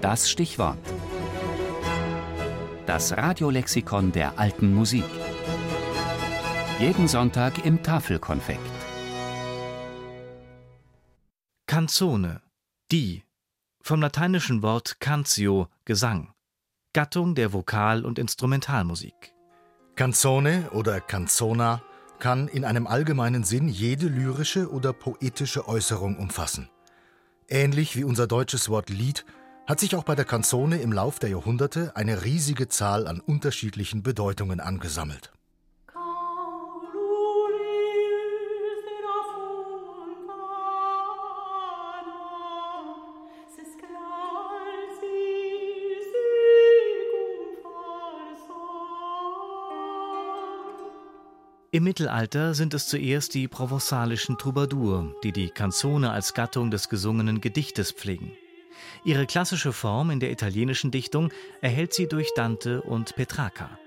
Das Stichwort. Das Radiolexikon der alten Musik. Jeden Sonntag im Tafelkonfekt. Canzone, die, vom lateinischen Wort cantio, Gesang, Gattung der Vokal- und Instrumentalmusik. Canzone oder Canzona kann in einem allgemeinen Sinn jede lyrische oder poetische Äußerung umfassen. Ähnlich wie unser deutsches Wort Lied hat sich auch bei der Canzone im Lauf der Jahrhunderte eine riesige Zahl an unterschiedlichen Bedeutungen angesammelt. Im Mittelalter sind es zuerst die provençalischen Troubadour, die die Canzone als Gattung des gesungenen Gedichtes pflegen. Ihre klassische Form in der italienischen Dichtung erhält sie durch Dante und Petrarca.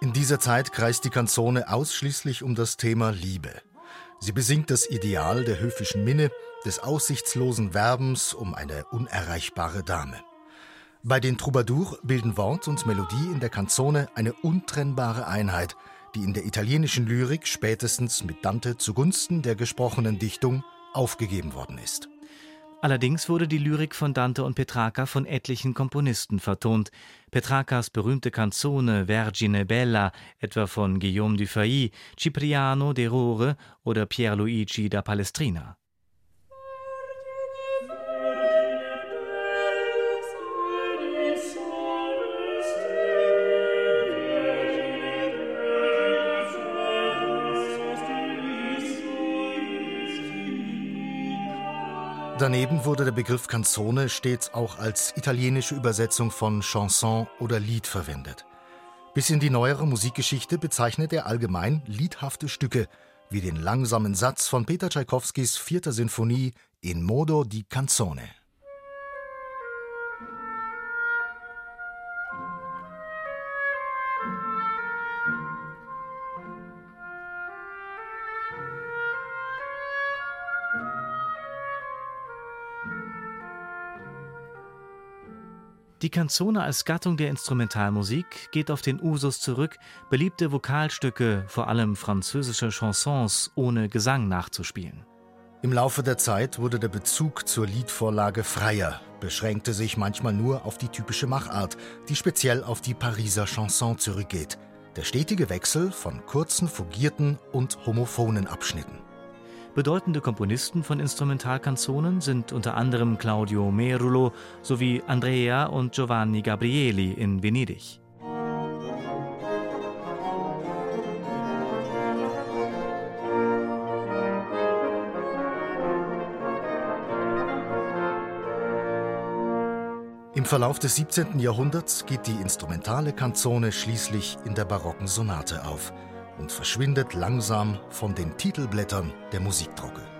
In dieser Zeit kreist die Canzone ausschließlich um das Thema Liebe. Sie besingt das Ideal der höfischen Minne, des aussichtslosen Werbens um eine unerreichbare Dame. Bei den Troubadour bilden Wort und Melodie in der Canzone eine untrennbare Einheit – die in der italienischen Lyrik spätestens mit Dante zugunsten der gesprochenen Dichtung aufgegeben worden ist. Allerdings wurde die Lyrik von Dante und Petrarca von etlichen Komponisten vertont. Petrarcas berühmte Canzone Vergine Bella, etwa von Guillaume du Fay, Cipriano de Rore oder Pierluigi da Palestrina. Daneben wurde der Begriff Canzone stets auch als italienische Übersetzung von Chanson oder Lied verwendet. Bis in die neuere Musikgeschichte bezeichnet er allgemein liedhafte Stücke, wie den langsamen Satz von Peter Tschaikowskis vierter Sinfonie In modo di canzone. Die Canzone als Gattung der Instrumentalmusik geht auf den Usus zurück, beliebte Vokalstücke, vor allem französische Chansons, ohne Gesang nachzuspielen. Im Laufe der Zeit wurde der Bezug zur Liedvorlage freier, beschränkte sich manchmal nur auf die typische Machart, die speziell auf die Pariser Chanson zurückgeht. Der stetige Wechsel von kurzen, fugierten und homophonen Abschnitten. Bedeutende Komponisten von Instrumentalkanzonen sind unter anderem Claudio Merulo sowie Andrea und Giovanni Gabrieli in Venedig. Im Verlauf des 17. Jahrhunderts geht die instrumentale Kanzone schließlich in der barocken Sonate auf und verschwindet langsam von den Titelblättern der Musikdrucke.